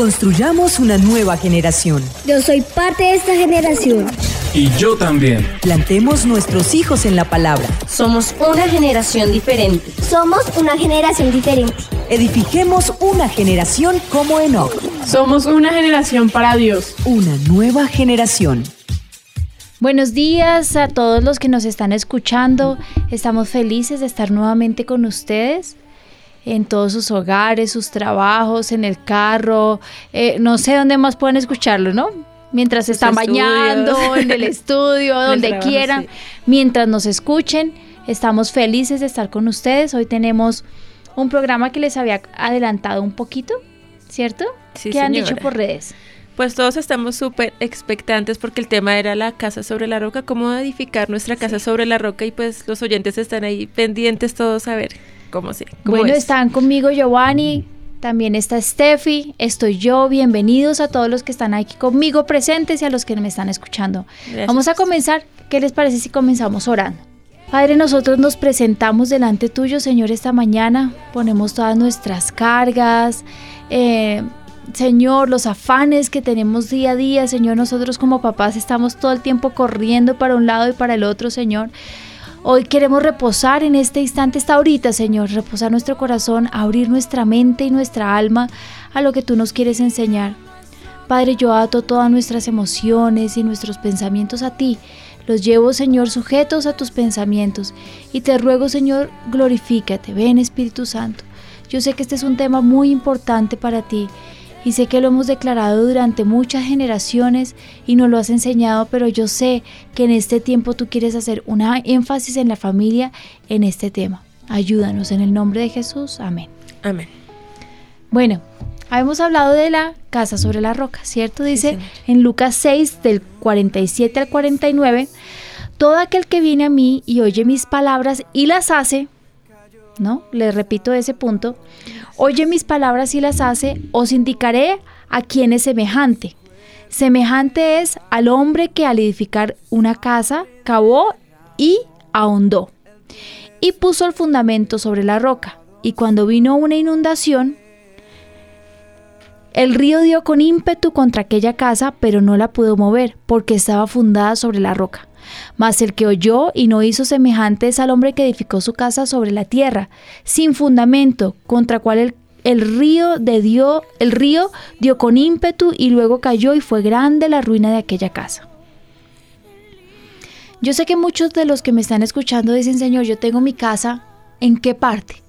Construyamos una nueva generación. Yo soy parte de esta generación. Y yo también. Plantemos nuestros hijos en la palabra. Somos una generación diferente. Somos una generación diferente. Edifiquemos una generación como Enoch. Somos una generación para Dios. Una nueva generación. Buenos días a todos los que nos están escuchando. Estamos felices de estar nuevamente con ustedes en todos sus hogares, sus trabajos, en el carro, eh, no sé dónde más pueden escucharlo, ¿no? Mientras se están bañando, en el estudio, donde quieran, mientras nos escuchen, estamos felices de estar con ustedes. Hoy tenemos un programa que les había adelantado un poquito, ¿cierto? Sí, ¿Qué han dicho por redes? Pues todos estamos súper expectantes porque el tema era la casa sobre la roca, cómo edificar nuestra casa sobre la roca y pues los oyentes están ahí pendientes todos a ver cómo bueno, están conmigo Giovanni, también está Steffi, estoy yo, bienvenidos a todos los que están aquí conmigo presentes y a los que me están escuchando. Vamos a comenzar, ¿qué les parece si comenzamos orando? Padre, nosotros nos presentamos delante tuyo, Señor, esta mañana, ponemos todas nuestras cargas, eh, Señor, los afanes que tenemos día a día, Señor, nosotros como papás estamos todo el tiempo corriendo para un lado y para el otro, Señor. Hoy queremos reposar en este instante, esta ahorita, Señor, reposar nuestro corazón, abrir nuestra mente y nuestra alma a lo que tú nos quieres enseñar. Padre, yo ato todas nuestras emociones y nuestros pensamientos a ti. Los llevo, Señor, sujetos a tus pensamientos. Y te ruego, Señor, glorifícate. Ven, Espíritu Santo. Yo sé que este es un tema muy importante para ti y sé que lo hemos declarado durante muchas generaciones y nos lo has enseñado, pero yo sé que en este tiempo tú quieres hacer una énfasis en la familia en este tema. Ayúdanos en el nombre de Jesús. Amén. Amén. Bueno, habíamos hablado de la casa sobre la roca, ¿cierto? Dice en Lucas 6 del 47 al 49, todo aquel que viene a mí y oye mis palabras y las hace, ¿no? Le repito ese punto Oye mis palabras y las hace, os indicaré a quién es semejante. Semejante es al hombre que al edificar una casa cavó y ahondó. Y puso el fundamento sobre la roca. Y cuando vino una inundación, el río dio con ímpetu contra aquella casa, pero no la pudo mover, porque estaba fundada sobre la roca. Mas el que oyó y no hizo semejante es al hombre que edificó su casa sobre la tierra, sin fundamento, contra cual el, río de dio, el río dio con ímpetu y luego cayó y fue grande la ruina de aquella casa. Yo sé que muchos de los que me están escuchando dicen, Señor, yo tengo mi casa, ¿en qué parte?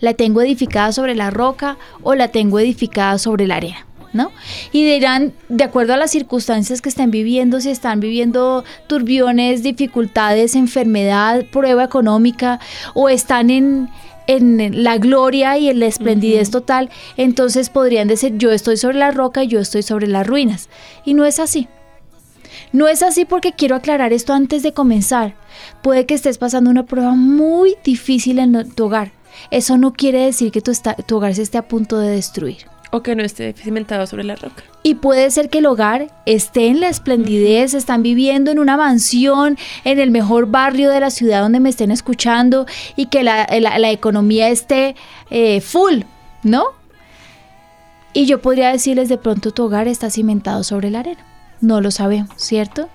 ¿La tengo edificada sobre la roca o la tengo edificada sobre la arena? ¿no? Y dirán, de acuerdo a las circunstancias que están viviendo, si están viviendo turbiones, dificultades, enfermedad, prueba económica, o están en, la gloria y en la esplendidez total, entonces podrían decir, yo estoy sobre la roca y yo estoy sobre las ruinas. Y no es así. No es así porque quiero aclarar esto antes de comenzar. Puede que estés pasando una prueba muy difícil en tu hogar. Eso no quiere decir que tu, tu hogar se esté a punto de destruir. O que no esté cimentado sobre la roca. Y puede ser que el hogar esté en la esplendidez, están viviendo en una mansión, en el mejor barrio de la ciudad donde me estén escuchando y que la, economía esté eh, full, ¿no? Y yo podría decirles de pronto tu hogar está cimentado sobre la arena. No lo sabemos, ¿cierto?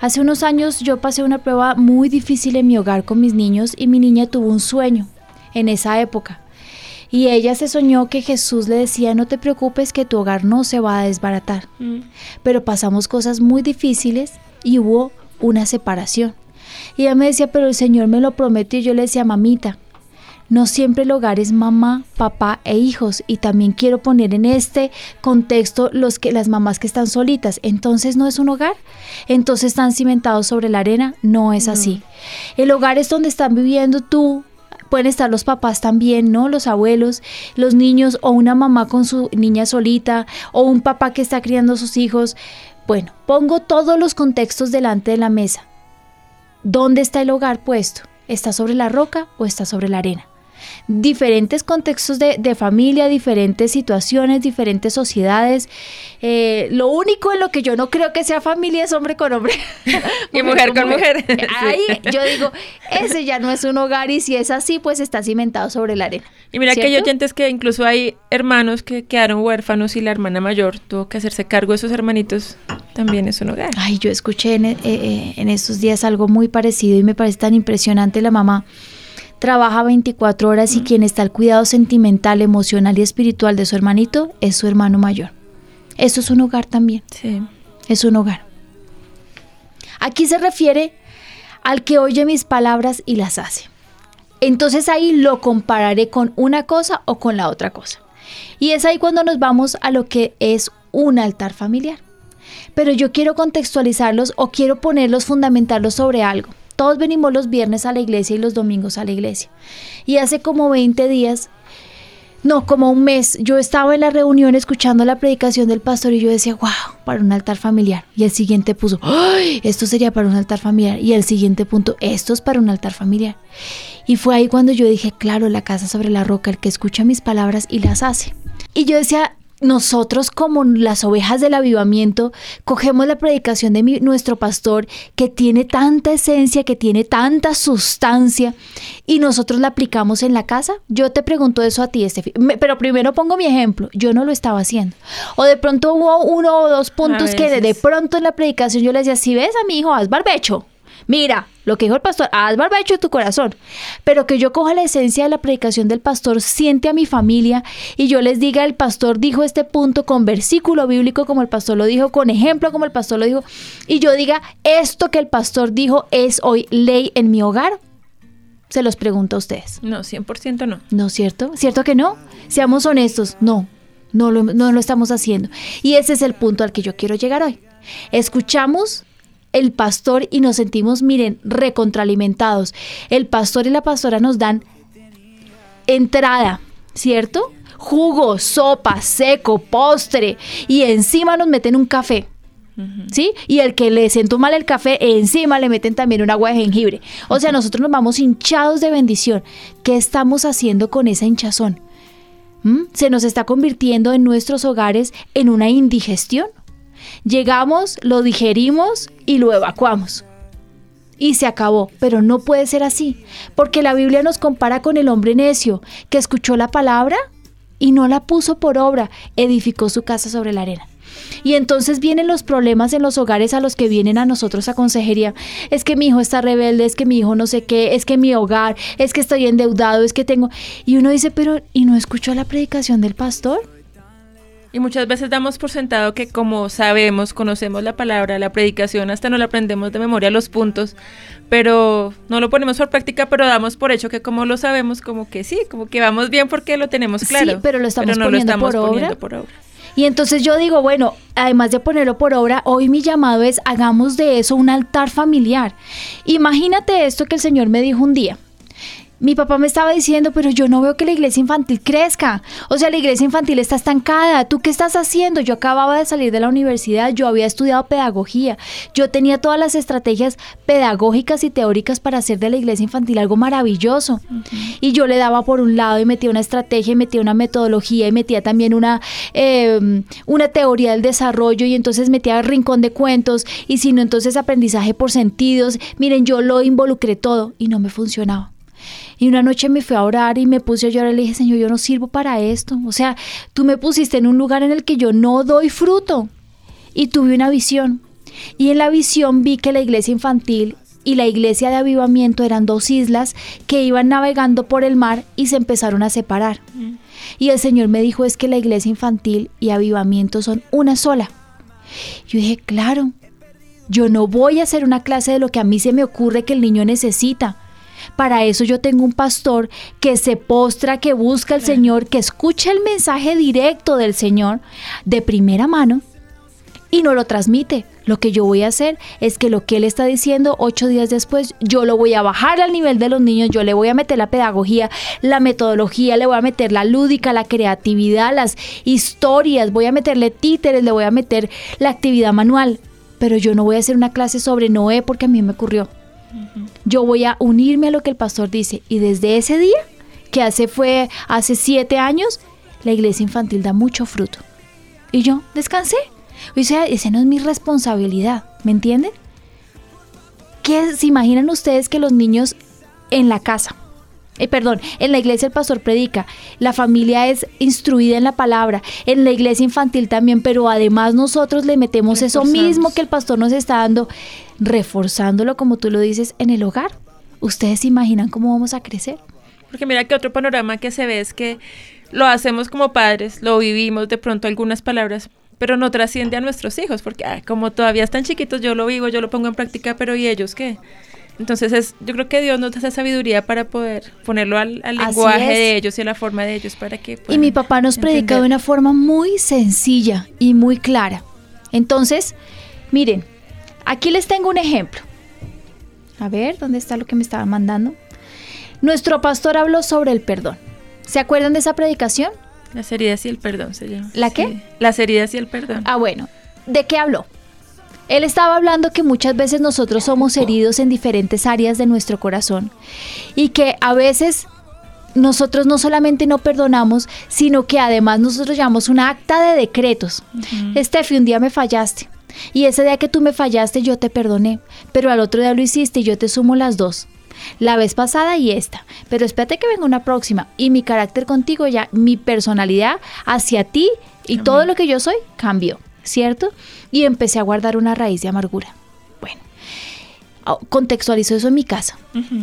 Hace unos años yo pasé una prueba muy difícil en mi hogar con mis niños y mi niña tuvo un sueño en esa época. Y ella se soñó que Jesús le decía, no te preocupes que tu hogar no se va a desbaratar. Mm. Pero pasamos cosas muy difíciles y hubo una separación. Y ella me decía, pero el Señor me lo prometió y yo le decía, mamita, no siempre el hogar es mamá, papá e hijos y también quiero poner en este contexto los que las mamás que están solitas, entonces no es un hogar, entonces están cimentados sobre la arena, no es así. El hogar es donde están viviendo tú, pueden estar los papás también, ¿no? Los abuelos, los niños o una mamá con su niña solita o un papá que está criando a sus hijos. Bueno, pongo todos los contextos delante de la mesa. ¿Dónde está el hogar puesto? ¿Está sobre la roca o está sobre la arena? Diferentes contextos de, de familia, diferentes situaciones, diferentes sociedades. Eh, lo único en lo que yo no creo que sea familia es hombre con hombre. Y mujer con mujer. Ahí yo digo, ese ya no es un hogar y si es así, pues está cimentado sobre la arena. Y mira que hay ¿Cierto? oyentes que incluso hay hermanos que quedaron huérfanos y la hermana mayor tuvo que hacerse cargo de sus hermanitos. También es un hogar. Ay, yo escuché en, eh, eh, en estos días algo muy parecido y me parece tan impresionante. La mamá trabaja 24 horas y quien está al cuidado sentimental, emocional y espiritual de su hermanito es su hermano mayor. Eso es un hogar también, Sí. es un hogar. Aquí se refiere al que oye mis palabras y las hace. Entonces ahí lo compararé con una cosa o con la otra cosa. Y es ahí cuando nos vamos a lo que es un altar familiar. Pero yo quiero contextualizarlos o quiero ponerlos, fundamentarlos sobre algo. Todos venimos los viernes a la iglesia y los domingos a la iglesia. Y hace como 20 días, no, como un mes, yo estaba en la reunión escuchando la predicación del pastor y yo decía, wow, para un altar familiar. Y el siguiente puso, ¡ay! Esto sería para un altar familiar. Y el siguiente punto, esto es para un altar familiar. Y fue ahí cuando yo dije, claro, la casa sobre la roca, el que escucha mis palabras y las hace. Y yo decía, nosotros como las ovejas del avivamiento, cogemos la predicación de mi- nuestro pastor que tiene tanta esencia, que tiene tanta sustancia, y nosotros la aplicamos en la casa. Yo te pregunto eso a ti, Estefi. Pero primero pongo mi ejemplo. Yo no lo estaba haciendo. O de pronto hubo uno o dos puntos que de, de pronto en la predicación yo le decía, si ves a mi hijo, haz barbecho. Mira, lo que dijo el pastor, haz barbecho de tu corazón. Pero que yo coja la esencia de la predicación del pastor, siente a mi familia y yo les diga, el pastor dijo este punto con versículo bíblico como el pastor lo dijo, con ejemplo como el pastor lo dijo, y yo diga, esto que el pastor dijo es hoy ley en mi hogar. Se los pregunto a ustedes. No, 100% no. ¿No es cierto? ¿Cierto que no? Seamos honestos. No, no lo, no lo estamos haciendo. Y ese es el punto al que yo quiero llegar hoy. Escuchamos el pastor y nos sentimos, miren, recontralimentados. El pastor y la pastora nos dan entrada, ¿cierto? Jugo, sopa, seco, postre y encima nos meten un café. ¿Sí? Y el que le sentó mal el café, encima le meten también un agua de jengibre. O sea, nosotros nos vamos hinchados de bendición. ¿Qué estamos haciendo con esa hinchazón? ¿Mm? Se nos está convirtiendo en nuestros hogares en una indigestión. Llegamos, lo digerimos y lo evacuamos. Y se acabó, pero no puede ser así, porque la Biblia nos compara con el hombre necio que escuchó la palabra y no la puso por obra, edificó su casa sobre la arena. Y entonces vienen los problemas en los hogares a los que vienen a nosotros a consejería. Es que mi hijo está rebelde, es que mi hijo no sé qué, es que mi hogar, es que estoy endeudado, es que tengo... Y uno dice, pero ¿y no escuchó la predicación del pastor? Y muchas veces damos por sentado que como sabemos, conocemos la palabra, la predicación, hasta no la aprendemos de memoria los puntos, pero no lo ponemos por práctica, pero damos por hecho que como lo sabemos, como que sí, como que vamos bien porque lo tenemos Sí, claro. pero lo estamos no poniendo estamos por obra. poniendo por obra. Y entonces yo digo, bueno, además de ponerlo por obra, hoy mi llamado es hagamos de eso un altar familiar. Imagínate esto que el Señor me dijo un día. Mi papá me estaba diciendo, pero yo no veo que la iglesia infantil crezca. O sea, la iglesia infantil está estancada. ¿Tú qué estás haciendo? Yo acababa de salir de la universidad, yo había estudiado pedagogía. Yo tenía todas las estrategias pedagógicas y teóricas para hacer de la iglesia infantil algo maravilloso. Y yo le daba por un lado y metía una estrategia y metía una metodología y metía también una, eh, una teoría del desarrollo y entonces metía rincón de cuentos y si no, entonces aprendizaje por sentidos. Miren, yo lo involucré todo y no me funcionaba. Y una noche me fui a orar y me puse a llorar y le dije, Señor, yo no sirvo para esto. O sea, tú me pusiste en un lugar en el que yo no doy fruto. Y tuve una visión. Y en la visión vi que la iglesia infantil y la iglesia de avivamiento eran dos islas que iban navegando por el mar y se empezaron a separar. Y el Señor me dijo, es que la iglesia infantil y avivamiento son una sola. Yo dije, claro, yo no voy a hacer una clase de lo que a mí se me ocurre que el niño necesita. Para eso yo tengo un pastor que se postra, que busca al Señor, que escucha el mensaje directo del Señor de primera mano y no lo transmite. Lo que yo voy a hacer es que lo que él está diciendo ocho días después, yo lo voy a bajar al nivel de los niños, yo le voy a meter la pedagogía, la metodología, le voy a meter la lúdica, la creatividad, las historias, voy a meterle títeres, le voy a meter la actividad manual. Pero yo no voy a hacer una clase sobre Noé porque a mí me ocurrió. Yo voy a unirme a lo que el pastor dice y desde ese día que hace fue hace siete años, la iglesia infantil da mucho fruto. Y yo descansé. O sea, esa no es mi responsabilidad, ¿me entienden? ¿Qué se imaginan ustedes que los niños en la casa, eh, perdón, en la iglesia el pastor predica, la familia es instruida en la palabra, en la iglesia infantil también, pero además nosotros le metemos eso mismo que el pastor nos está dando, reforzándolo como tú lo dices en el hogar. ¿Ustedes se imaginan cómo vamos a crecer? Porque mira que otro panorama que se ve es que lo hacemos como padres, lo vivimos de pronto algunas palabras, pero no trasciende a nuestros hijos, porque como todavía están chiquitos, yo lo vivo, yo lo pongo en práctica, pero ¿y ellos qué? Entonces es, yo creo que Dios nos da esa sabiduría para poder ponerlo al, lenguaje de ellos y a la forma de ellos para que... Y mi papá nos predica de una forma muy sencilla y muy clara. Entonces, miren, aquí les tengo un ejemplo. A ver, ¿dónde está lo que me estaba mandando? Nuestro pastor habló sobre el perdón. ¿Se acuerdan de esa predicación? Las heridas y el perdón se llama. ¿La qué? Las heridas y el perdón. Ah, bueno. ¿De qué habló? Él estaba hablando que muchas veces nosotros somos heridos en diferentes áreas de nuestro corazón y que a veces nosotros no solamente no perdonamos, sino que además nosotros llevamos una acta de decretos. Estefi, un día me fallaste. Y ese día que tú me fallaste yo te perdoné, pero al otro día lo hiciste y yo te sumo las dos la vez pasada y esta. Pero espérate que venga una próxima. Y mi carácter contigo ya, mi personalidad hacia ti y todo lo que yo soy cambió, ¿cierto? Y empecé a guardar una raíz de amargura. Bueno, contextualizó eso en mi casa.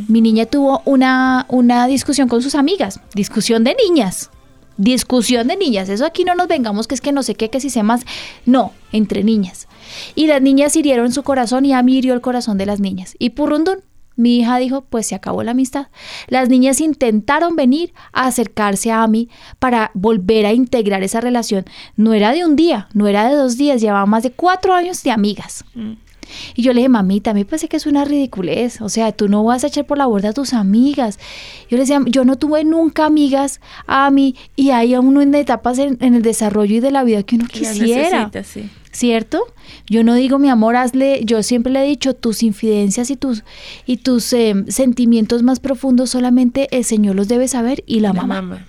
Mi niña tuvo una, una discusión con sus amigas, discusión de niñas. Discusión de niñas, eso aquí no nos vengamos que es que no sé qué, que si se más, no, entre niñas. Y las niñas hirieron su corazón y a mí hirió el corazón de las niñas. Y purrundun, mi hija dijo, pues se acabó la amistad. Las niñas intentaron venir a acercarse a mí para volver a integrar esa relación. No era de un día, no era de dos días, llevaba más de cuatro años de amigas. Mm. Y yo le dije, mamita, a mí parece que es una ridiculez. O sea, tú no vas a echar por la borda a tus amigas. Yo le decía, yo no tuve nunca amigas a mí y hay uno en etapas en, el desarrollo y de la vida que uno quisiera. Sí. ¿Cierto? Yo no digo, mi amor, hazle, yo siempre le he dicho, tus infidencias y tus, y tus em, sentimientos más profundos solamente el Señor los debe saber y la, mamá.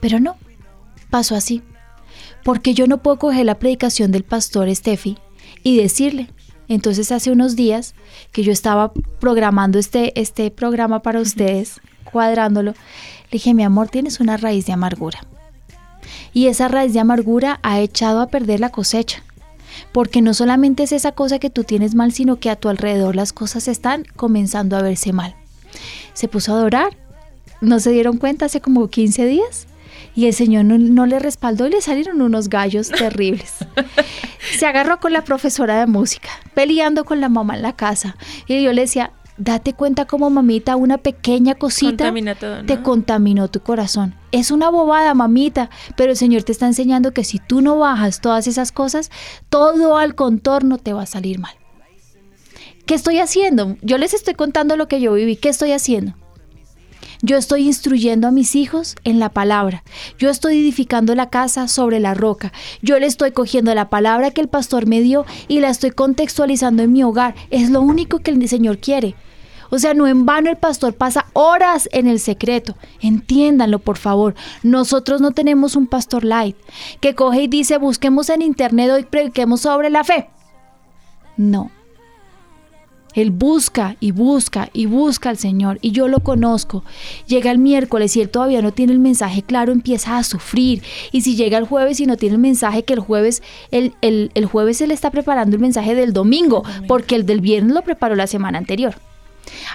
Pero no, pasó así. Porque yo no puedo coger la predicación del pastor Steffi y decirle. Entonces hace unos días que yo estaba programando este, este programa para ustedes, cuadrándolo, le dije, mi amor, tienes una raíz de amargura y esa raíz de amargura ha echado a perder la cosecha. Porque no solamente es esa cosa que tú tienes mal, sino que a tu alrededor las cosas están comenzando a verse mal. Se puso a adorar, no se dieron cuenta hace como 15 días y el Señor no, le respaldó y le salieron unos gallos terribles. Se agarró con la profesora de música, peleando con la mamá en la casa. Y yo le decía, date cuenta como mamita, una pequeña cosita te contaminó tu corazón. Es una bobada, mamita, pero el Señor te está enseñando que si tú no bajas todas esas cosas, todo al contorno te va a salir mal. ¿Qué estoy haciendo? Yo les estoy contando lo que yo viví. ¿Qué estoy haciendo? Yo estoy instruyendo a mis hijos en la palabra. Yo estoy edificando la casa sobre la roca. Yo le estoy cogiendo la palabra que el pastor me dio y la estoy contextualizando en mi hogar. Es lo único que el Señor quiere. O sea, no en vano el pastor pasa horas en el secreto. Entiéndanlo, por favor. Nosotros no tenemos un pastor light que coge y dice, busquemos en internet y prediquemos sobre la fe. No. Él busca y busca y busca al Señor y yo lo conozco. Llega el miércoles y él todavía no tiene el mensaje claro, empieza a sufrir. Y si llega el jueves y no tiene el mensaje que el jueves, el, el jueves se le está preparando el mensaje del domingo, porque el del viernes lo preparó la semana anterior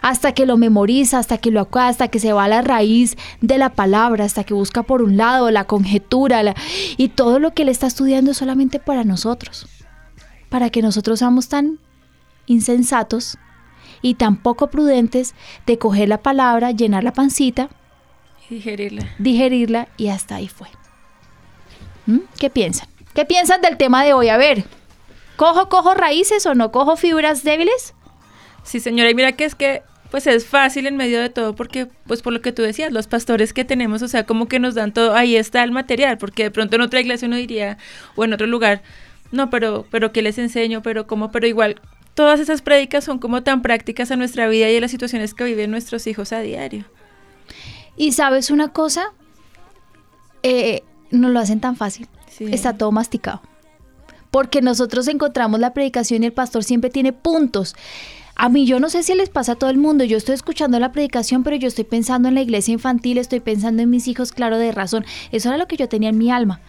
hasta que lo memoriza, hasta que lo acuada, hasta que se va a la raíz de la palabra, hasta que busca por un lado la conjetura y todo lo que él está estudiando es solamente para nosotros, para que nosotros seamos tan insensatos y tan poco prudentes de coger la palabra, llenar la pancita, digerirla, digerirla y hasta ahí fue. ¿Mm? ¿Qué piensan? ¿Qué piensan del tema de hoy? A ver, ¿cojo, cojo raíces o no cojo fibras débiles? Sí, señora, y mira que es que pues es fácil en medio de todo porque pues por lo que tú decías, los pastores que tenemos, o sea, como que nos dan todo, ahí está el material, porque de pronto en otra iglesia uno diría o en otro lugar, no, pero pero qué les enseño, pero cómo, pero igual todas esas prédicas son como tan prácticas a nuestra vida y a las situaciones que viven nuestros hijos a diario. Y sabes una cosa, eh, no lo hacen tan fácil. Sí. Está todo masticado. Porque nosotros encontramos la predicación y el pastor siempre tiene puntos. A mí yo no sé si les pasa a todo el mundo, yo estoy escuchando la predicación, pero yo estoy pensando en la iglesia infantil, estoy pensando en mis hijos, claro, de razón. Eso era lo que yo tenía en mi alma.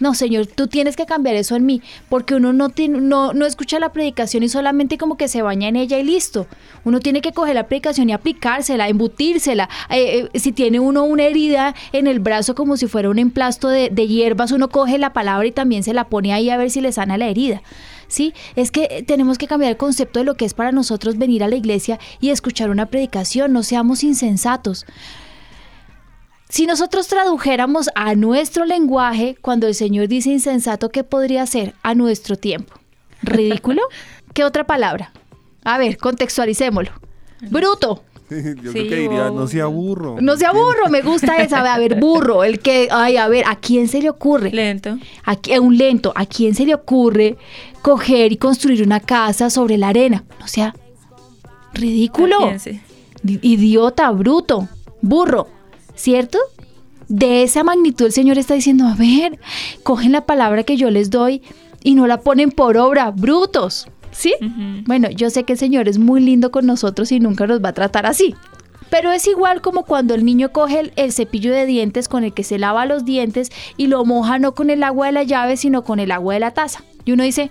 No, Señor, tú tienes que cambiar eso en mí, porque uno no, tiene, no, no escucha la predicación y solamente como que se baña en ella y listo. Uno tiene que coger la predicación y aplicársela, embutírsela. Eh, eh, si tiene uno una herida en el brazo como si fuera un emplasto de, de hierbas, uno coge la palabra y también se la pone ahí a ver si le sana la herida. ¿Sí? Es que tenemos que cambiar el concepto de lo que es para nosotros venir a la iglesia y escuchar una predicación, no seamos insensatos. Si nosotros tradujéramos a nuestro lenguaje, cuando el Señor dice insensato, ¿qué podría ser a nuestro tiempo? ¿Ridículo? ¿Qué otra palabra? A ver, contextualicémoslo. Bruto. Yo Sí, creo que diría, no sea burro. No sea burro, me gusta esa. A ver, burro, el que, ay, a ver, ¿a quién se le ocurre? Lento. ¿A qui- un lento, ¿a quién se le ocurre coger y construir una casa sobre la arena? O sea, ridículo, idiota, bruto, burro, ¿cierto? De esa magnitud el Señor está diciendo, a ver, cogen la palabra que yo les doy y no la ponen por obra, brutos, ¿sí? Bueno, yo sé que el Señor es muy lindo con nosotros y nunca nos va a tratar así. Pero es igual como cuando el niño coge el, el cepillo de dientes con el que se lava los dientes y lo moja no con el agua de la llave, sino con el agua de la taza. Y uno dice,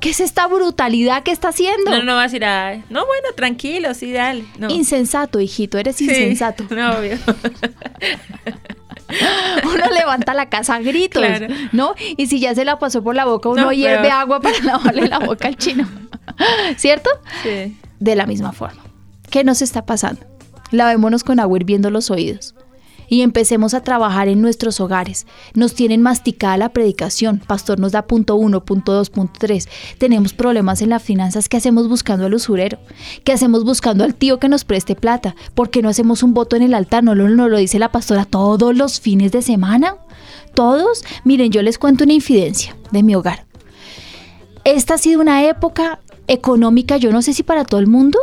¿qué es esta brutalidad que está haciendo? No, no va a decir, "Ay, no, bueno, tranquilo, sí, dale. No. Insensato, hijito, eres Sí, insensato. No, obvio. Uno levanta la casa a gritos, Claro. ¿no? Y si ya se la pasó por la boca, uno No, hierve agua para lavarle la boca al chino. ¿Cierto? Sí. de la misma forma. ¿Qué nos está pasando? Lavémonos con agua hirviendo los oídos y empecemos a trabajar en nuestros hogares. Nos tienen masticada la predicación. Pastor nos da punto uno, punto dos, punto tres. Tenemos problemas en las finanzas. ¿Qué hacemos buscando al usurero? ¿Qué hacemos buscando al tío que nos preste plata? ¿Por qué no hacemos un voto en el altar? ¿No lo, no lo dice la pastora todos los fines de semana? ¿Todos? Miren, yo les cuento una infidencia de mi hogar. Esta ha sido una época económica, yo no sé si para todo el mundo,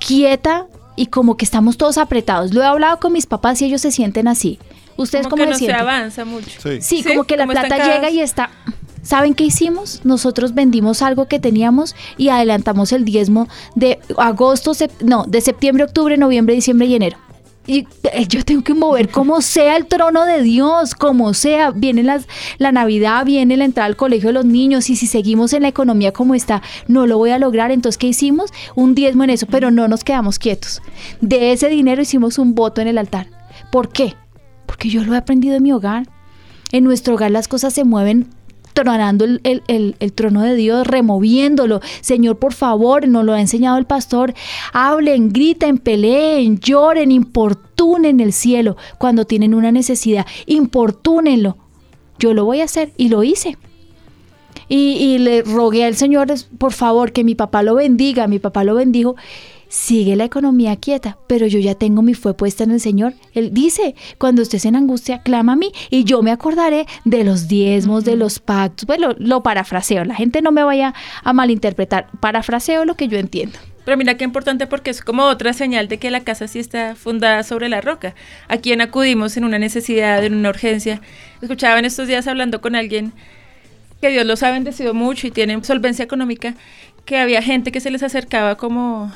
quieta y como que estamos todos apretados. Lo he hablado con mis papás y ellos se sienten así. ¿Ustedes como cómo que se no se sienten? avanza mucho. Sí. Sí, Sí, como que la plata llega y está. ¿Saben qué hicimos? Nosotros vendimos algo que teníamos y adelantamos el diezmo de agosto, sep- no, de septiembre, octubre, noviembre, diciembre y enero. Y eh, yo tengo que mover como sea el trono de Dios, como sea. Viene las, la Navidad, viene la entrada al colegio de los niños y si seguimos en la economía como está, no lo voy a lograr. Entonces, ¿qué hicimos? Un diezmo en eso, pero no nos quedamos quietos. De ese dinero hicimos un voto en el altar. ¿Por qué? Porque yo lo he aprendido en mi hogar. En nuestro hogar las cosas se mueven tronando el, el- el- trono de Dios, removiéndolo. Señor, por favor, nos lo ha enseñado el pastor. Hablen, griten, peleen, lloren, importunen el cielo cuando tienen una necesidad. Importúnenlo. Yo lo voy a hacer y lo hice. Y, y le rogué al Señor, por favor, que mi papá lo bendiga. Mi papá lo bendijo. Sigue la economía quieta, pero yo ya tengo mi fe puesta en el Señor. Él dice, cuando estés en angustia, clama a mí y yo me acordaré de los diezmos, de los pactos. Bueno, lo parafraseo, la gente no me vaya a malinterpretar. Parafraseo lo que yo entiendo. Pero mira qué importante porque es como otra señal de que la casa sí está fundada sobre la roca. A quien acudimos en una necesidad, en una urgencia. Escuchaba en estos días hablando con alguien que Dios los ha bendecido mucho y tienen solvencia económica, que había gente que se les acercaba como,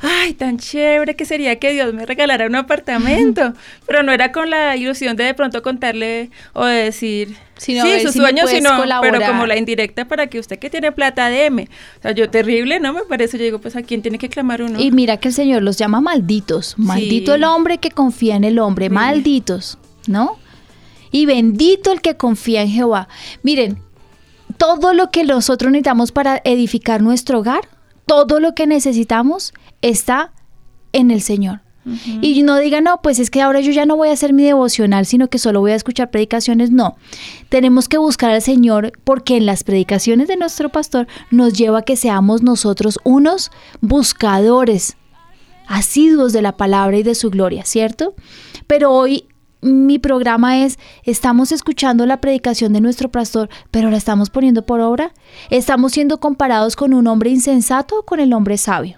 ay, tan chévere que sería que Dios me regalara un apartamento, pero no era con la ilusión de de pronto contarle o de decir, Sino sí, sus si sueños, sino, pero como la indirecta para que usted que tiene plata, deme. O sea, yo terrible, ¿no? Me parece, yo digo, pues a quién tiene que clamar uno. Y mira que el Señor los llama malditos. Maldito Sí. el hombre que confía en el hombre. Sí. Malditos, ¿no? Y bendito el que confía en Jehová. Miren, todo lo que nosotros necesitamos para edificar nuestro hogar, todo lo que necesitamos está en el Señor. Y no digan, no, pues es que ahora yo ya no voy a hacer mi devocional, sino que solo voy a escuchar predicaciones. No, tenemos que buscar al Señor porque en las predicaciones de nuestro pastor nos lleva a que seamos nosotros unos buscadores asiduos de la palabra y de su gloria, ¿cierto? Pero hoy mi programa es, estamos escuchando la predicación de nuestro pastor, pero la estamos poniendo por obra. ¿Estamos siendo comparados con un hombre insensato o con el hombre sabio?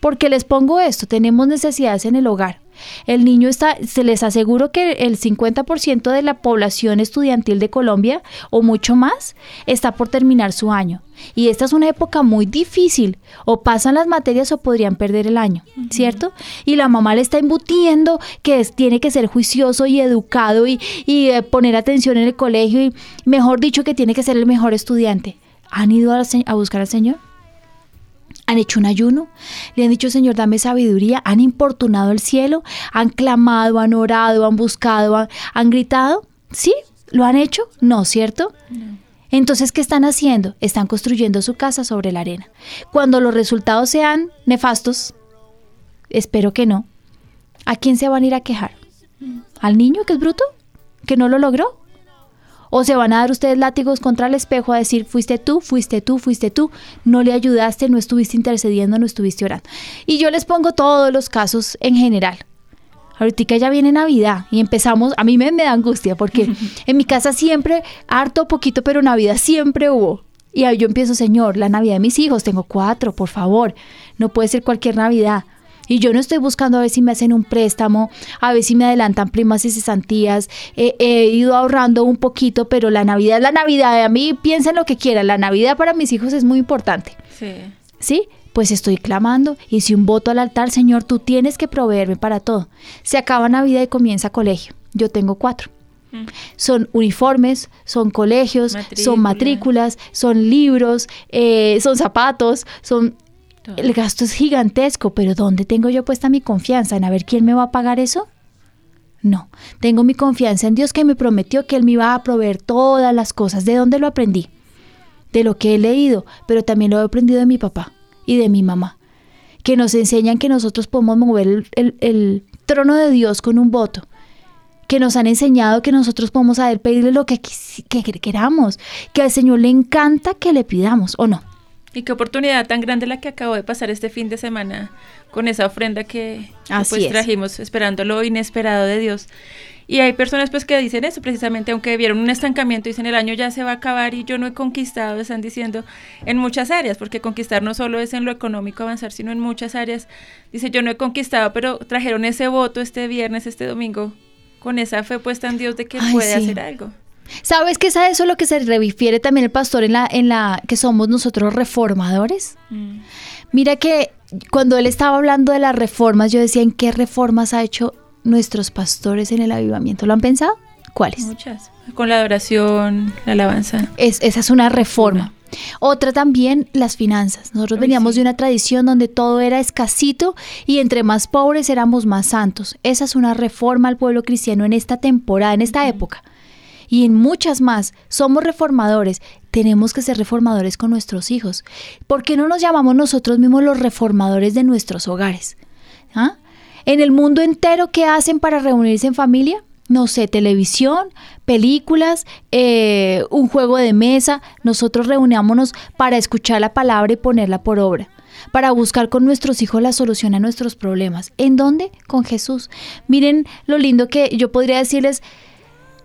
Porque les pongo esto, tenemos necesidades en el hogar. El niño está, se les aseguro que el 50% de la población estudiantil de Colombia o mucho más está por terminar su año. Y esta es una época muy difícil. O pasan las materias o podrían perder el año, ¿cierto? Y la mamá le está embutiendo que es- tiene que ser juicioso y educado y, y, eh, poner atención en el colegio y, mejor dicho, que tiene que ser el mejor estudiante. ¿Han ido a, la a buscar al Señor? ¿Han hecho un ayuno? ¿Le han dicho, Señor, dame sabiduría? ¿Han importunado el cielo? ¿Han clamado, han orado, han buscado, han, han gritado? ¿Sí? ¿Lo han hecho? No, ¿cierto? Entonces, ¿qué están haciendo? Están construyendo su casa sobre la arena. Cuando los resultados sean nefastos, espero que no, ¿a quién se van a ir a quejar? ¿Al niño que es bruto? ¿Que no lo logró? ¿O se van a dar ustedes látigos contra el espejo a decir, fuiste tú, fuiste tú, fuiste tú, no le ayudaste, no estuviste intercediendo, no estuviste orando? Y yo les pongo todos los casos en general. Ahorita ya viene Navidad y empezamos, a mí me, me da angustia porque en mi casa siempre, harto poquito, pero Navidad siempre hubo. Y ahí yo empiezo, Señor, la Navidad de mis hijos, tengo cuatro, por favor, no puede ser cualquier Navidad. Y yo no estoy buscando a ver si me hacen un préstamo, a ver si me adelantan primas y cesantías. Eh, he ido ahorrando un poquito, pero la Navidad es la Navidad. A mí piensen lo que quieran. La Navidad para mis hijos es muy importante. Sí. ¿Sí? Pues estoy clamando. Hice un voto al altar, Señor, tú tienes que proveerme para todo. Se acaba Navidad y comienza colegio. Yo tengo cuatro. Mm. Son uniformes, son colegios, son Matrículas. matrículas, son libros, eh, son zapatos, son... El gasto es gigantesco, pero ¿dónde tengo yo puesta mi confianza? ¿En a ver quién me va a pagar eso? No, tengo mi confianza en Dios que me prometió que Él me iba a proveer todas las cosas. ¿De dónde lo aprendí? De lo que he leído, pero también lo he aprendido de mi papá y de mi mamá, que nos enseñan que nosotros podemos mover el, trono de Dios con un voto, que nos han enseñado que nosotros podemos saber pedirle lo que, que queramos, que al Señor le encanta que le pidamos, ¿o no? Y qué oportunidad tan grande la que acabo de pasar este fin de semana con esa ofrenda que, que, Así pues es. trajimos esperando lo inesperado de Dios. Y hay personas pues que dicen eso precisamente, aunque vieron un estancamiento, dicen el año ya se va a acabar y yo no he conquistado, están diciendo en muchas áreas, porque conquistar no solo es en lo económico avanzar, sino en muchas áreas. Dice yo no he conquistado, pero trajeron ese voto este viernes, este domingo, con esa fe puesta en Dios de que Ay, puede sí. hacer algo. ¿Sabes qué es a eso lo que se refiere también el pastor en la, en la que somos nosotros reformadores? Mm. Mira que cuando él estaba hablando de las reformas, yo decía, ¿en qué reformas ha hecho nuestros pastores en el avivamiento? ¿Lo han pensado? ¿Cuáles? Muchas. Con la adoración, la alabanza. Es, esa es una reforma. Otra también, las finanzas. Nosotros veníamos de una tradición donde todo era escasito y entre más pobres éramos más santos. Esa es una reforma al pueblo cristiano en esta temporada, en esta época. Y en muchas más, somos reformadores. Tenemos que ser reformadores con nuestros hijos. ¿Por qué no nos llamamos nosotros mismos los reformadores de nuestros hogares? ¿Ah? En el mundo entero, ¿qué hacen para reunirse en familia? No sé, televisión, películas, eh, un juego de mesa. Nosotros reunámonos para escuchar la palabra y ponerla por obra. Para buscar con nuestros hijos la solución a nuestros problemas. ¿En dónde? Con Jesús. Miren lo lindo que yo podría decirles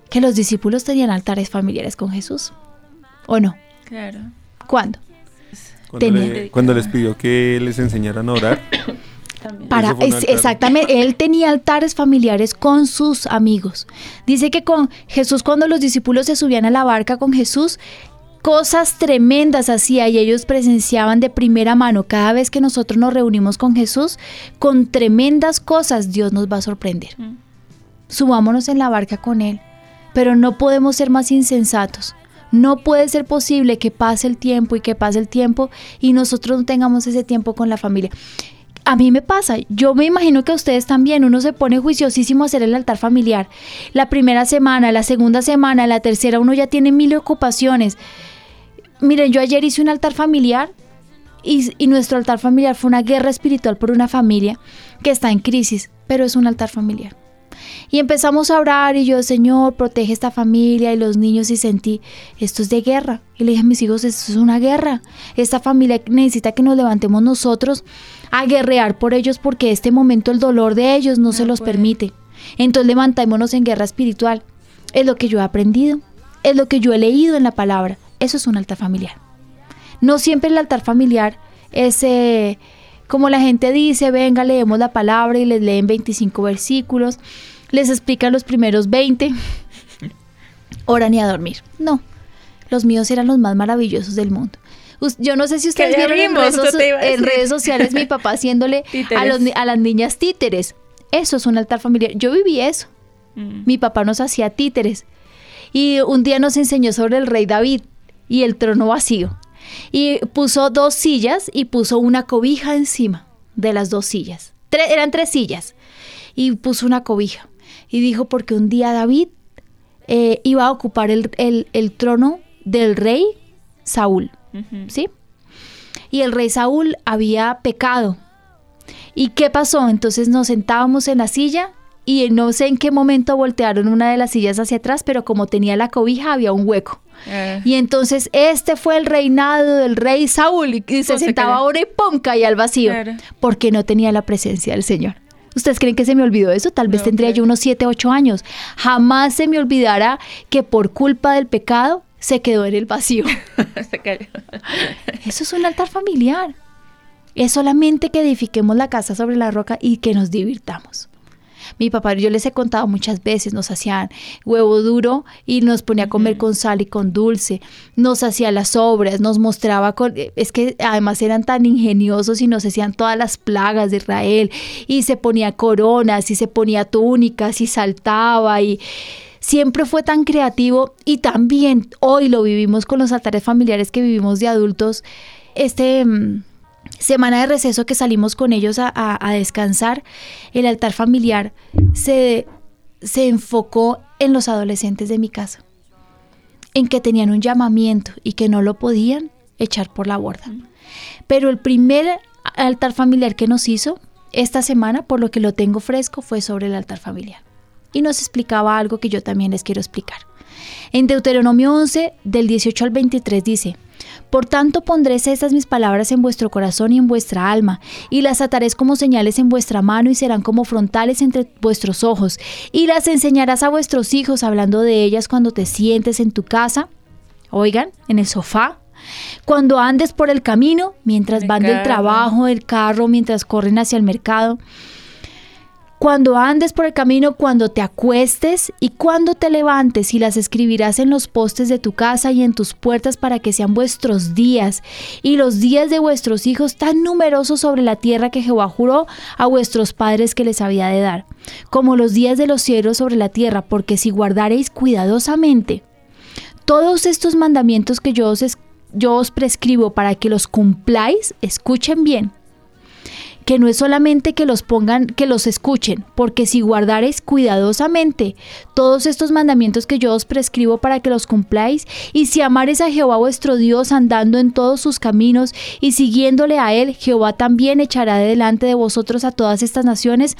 que los discípulos tenían altares familiares con Jesús. ¿O no? Claro. ¿Cuándo? Cuando, Tenía- le- cuando les pidió que les enseñaran a orar, Para, es- exactamente, él tenía altares familiares con sus amigos. Dice que con Jesús, cuando los discípulos se subían a la barca con Jesús, cosas tremendas hacía y ellos presenciaban de primera mano. Cada vez que nosotros nos reunimos con Jesús, con tremendas cosas Dios nos va a sorprender. Mm. Subámonos en la barca con Él, pero no podemos ser más insensatos. No puede ser posible que pase el tiempo y que pase el tiempo y nosotros no tengamos ese tiempo con la familia. A mí me pasa, yo me imagino que a ustedes también, uno se pone juiciosísimo a hacer el altar familiar. La primera semana, la segunda semana, la tercera, uno ya tiene mil ocupaciones. Miren, yo ayer hice un altar familiar y, y nuestro altar familiar fue una guerra espiritual por una familia que está en crisis, pero es un altar familiar. Y empezamos a orar y yo, Señor, protege esta familia y los niños y sentí, esto es de guerra. Y le dije a mis hijos, esto es una guerra. Esta familia necesita que nos levantemos nosotros a guerrear por ellos porque este momento el dolor de ellos no, se los puede. permite. Entonces levantémonos en guerra espiritual. Es lo que yo he aprendido, es lo que yo he leído en la palabra. Eso es un altar familiar. No siempre el altar familiar es eh, Como la gente dice, venga, leemos la palabra y les leen 25 versículos, les explican los primeros 20, oran y a dormir. No, los míos eran los más maravillosos del mundo. Yo no sé si ustedes vieron en redes, en redes sociales mi papá haciéndole los a las niñas títeres. Eso es un altar familiar. Yo viví eso. Mm. Mi papá nos hacía títeres. Y un día nos enseñó sobre el rey David y el trono vacío. Y puso dos sillas y puso una cobija encima de las dos sillas. Eran tres sillas. Y puso una cobija. Y dijo, porque un día David eh, iba a ocupar el, el- el trono del rey Saúl. ¿Sí? Y el rey Saúl había pecado. ¿Y qué pasó? Entonces nos sentábamos en la silla y no sé en qué momento voltearon una de las sillas hacia atrás, pero como tenía la cobija había un hueco. Ah. Y entonces este fue el reinado del rey Saúl y, se Pues se sentaba ahora y ¡pum! caía al vacío Claro. porque no tenía la presencia del Señor. ¿Ustedes creen que se me olvidó eso? Tal vez No, tendría yo unos 7, 8 años. Jamás se me olvidará que por culpa del pecado se quedó en el vacío. Se cayó. Eso es un altar familiar. Es solamente que edifiquemos la casa sobre la roca y que nos divirtamos. Mi papá, yo les he contado muchas veces, nos hacían huevo duro y nos ponía a comer con sal y con dulce, nos hacía las obras, nos mostraba con... Es que además eran tan ingeniosos y nos hacían todas las plagas de Israel y se ponía coronas y se ponía túnicas y saltaba y siempre fue tan creativo y también hoy lo vivimos con los altares familiares que vivimos de adultos. Este mm, semana de receso que salimos con ellos a, a- a descansar, el altar familiar se, se enfocó en los adolescentes de mi casa, en que tenían un llamamiento y que no lo podían echar por la borda. Pero el primer altar familiar que nos hizo esta semana, por lo que lo tengo fresco, fue sobre el altar familiar. Y nos explicaba algo que yo también les quiero explicar. En Deuteronomio 11, del 18 al 23 dice, Por tanto pondré estas mis palabras en vuestro corazón y en vuestra alma, y las ataréis como señales en vuestra mano y serán como frontales entre vuestros ojos, y las enseñarás a vuestros hijos hablando de ellas cuando te sientes en tu casa, oigan, en el sofá, cuando andes por el camino, mientras van del trabajo, el carro, mientras corren hacia el mercado, cuando andes por el camino, cuando te acuestes y cuando te levantes y las escribirás en los postes de tu casa y en tus puertas para que sean vuestros días. Y los días de vuestros hijos tan numerosos sobre la tierra que Jehová juró a vuestros padres que les había de dar, como los días de los cielos sobre la tierra, porque si guardareis cuidadosamente todos estos mandamientos que yo os, yo os prescribo para que los cumpláis, escuchen bien, que no es solamente que los pongan, que los escuchen, porque si guardareis cuidadosamente todos estos mandamientos que yo os prescribo para que los cumpláis, y si amares a Jehová vuestro Dios andando en todos sus caminos y siguiéndole a él, Jehová también echará de delante de vosotros a todas estas naciones,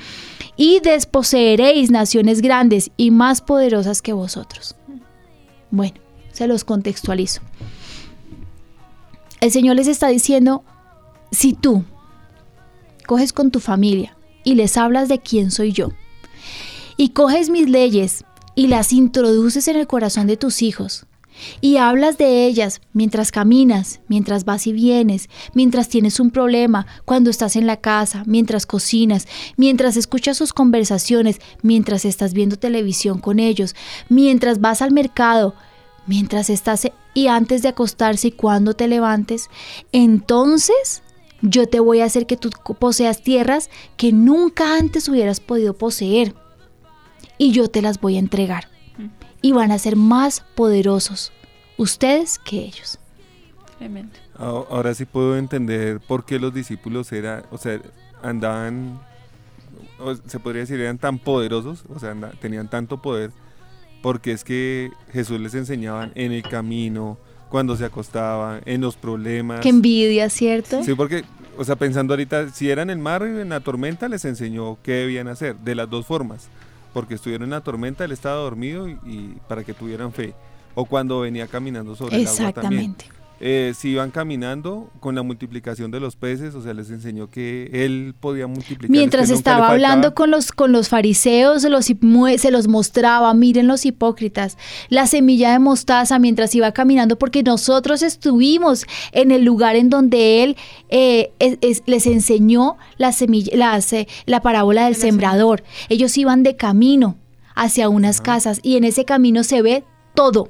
y desposeeréis naciones grandes y más poderosas que vosotros. Bueno, se los contextualizo. El Señor les está diciendo, si tú coges con tu familia y les hablas de quién soy yo, y coges mis leyes y las introduces en el corazón de tus hijos, y hablas de ellas mientras caminas, mientras vas y vienes, mientras tienes un problema, cuando estás en la casa, mientras cocinas, mientras escuchas sus conversaciones, mientras estás viendo televisión con ellos, mientras vas al mercado, mientras estás e- y antes de acostarse y cuando te levantes, entonces yo te voy a hacer que tú poseas tierras que nunca antes hubieras podido poseer. Y yo te las voy a entregar. Y van a ser más poderosos ustedes que ellos. Tremendo. Ah, Ahora sí puedo entender por qué los discípulos eran, o sea, andaban, o se podría decir, eran tan poderosos, o sea, tenían tanto poder, porque es que Jesús les enseñaban en el camino, cuando se acostaban, en los problemas. Qué envidia, ¿cierto? Sí, porque, o sea, pensando ahorita, si era en el mar, en la tormenta, les enseñó qué debían hacer, de las dos formas. Porque estuvieron en la tormenta, él estaba dormido y, y para que tuvieran fe. O cuando venía caminando sobre el agua también. Exactamente. Eh, si iban caminando con la multiplicación de los peces, o sea, les enseñó que él podía multiplicar. Mientras estaba hablando con los, con los fariseos, se los, se los mostraba, miren los hipócritas, la semilla de mostaza mientras iba caminando, porque nosotros estuvimos en el lugar en donde él eh, es- es- les enseñó la, semilla, las, eh, la parábola del sembrador. Ellos iban de camino hacia unas casas y en ese camino se ve todo.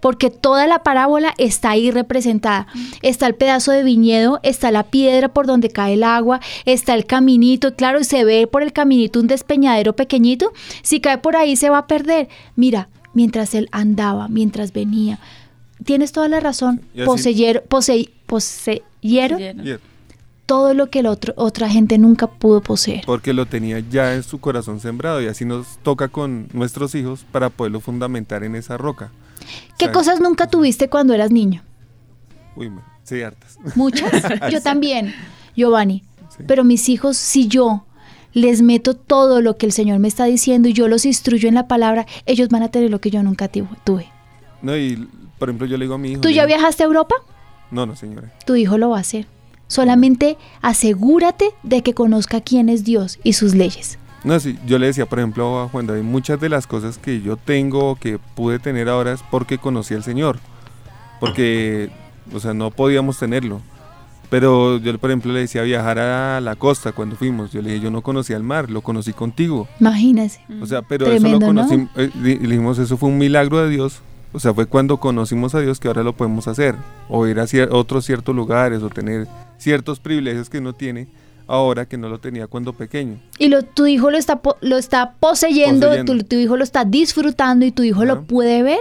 Porque toda la parábola está ahí representada. Está el pedazo de viñedo, está la piedra por donde cae el agua, está el caminito, claro, y se ve por el caminito un despeñadero pequeñito. Si cae por ahí se va a perder. Mira, mientras él andaba, mientras venía. Tienes toda la razón. Poseyero, posey- poseyero todo lo que el otro, otra gente nunca pudo poseer. porque lo tenía ya en su corazón sembrado y así nos toca con nuestros hijos para poderlo fundamentar en esa roca. ¿Qué cosas nunca tuviste cuando eras niño? Uy, sí, hartas. Muchas. Yo también, Giovanni. Sí. Pero mis hijos, si yo les meto todo lo que el Señor me está diciendo y yo los instruyo en la palabra, ellos van a tener lo que yo nunca tu- tuve. No, y por ejemplo, yo le digo a mi hijo. ¿Tú ya viajaste a Europa? No, no, señora. Tu hijo lo va a hacer. Solamente asegúrate de que conozca quién es Dios y sus leyes. No, sí, yo le decía, por ejemplo, a Juan David, muchas de las cosas que yo tengo, que pude tener ahora es porque conocí al Señor. Porque, o sea, no podíamos tenerlo. Pero yo, por ejemplo, le decía viajar a la costa cuando fuimos. Yo le dije, yo no conocía el mar, lo conocí contigo. Imagínese. O sea, pero Tremendo, eso lo ¿no? conocimos, eh, dijimos, eso fue un milagro de Dios. O sea, fue cuando conocimos a Dios que ahora lo podemos hacer. O ir a cier- otros ciertos lugares, o tener ciertos privilegios que no tiene ahora que no lo tenía cuando pequeño. Y lo, tu hijo lo está, po- lo está poseyendo, Poseyendo. Tu, tu hijo lo está disfrutando y tu hijo lo puede ver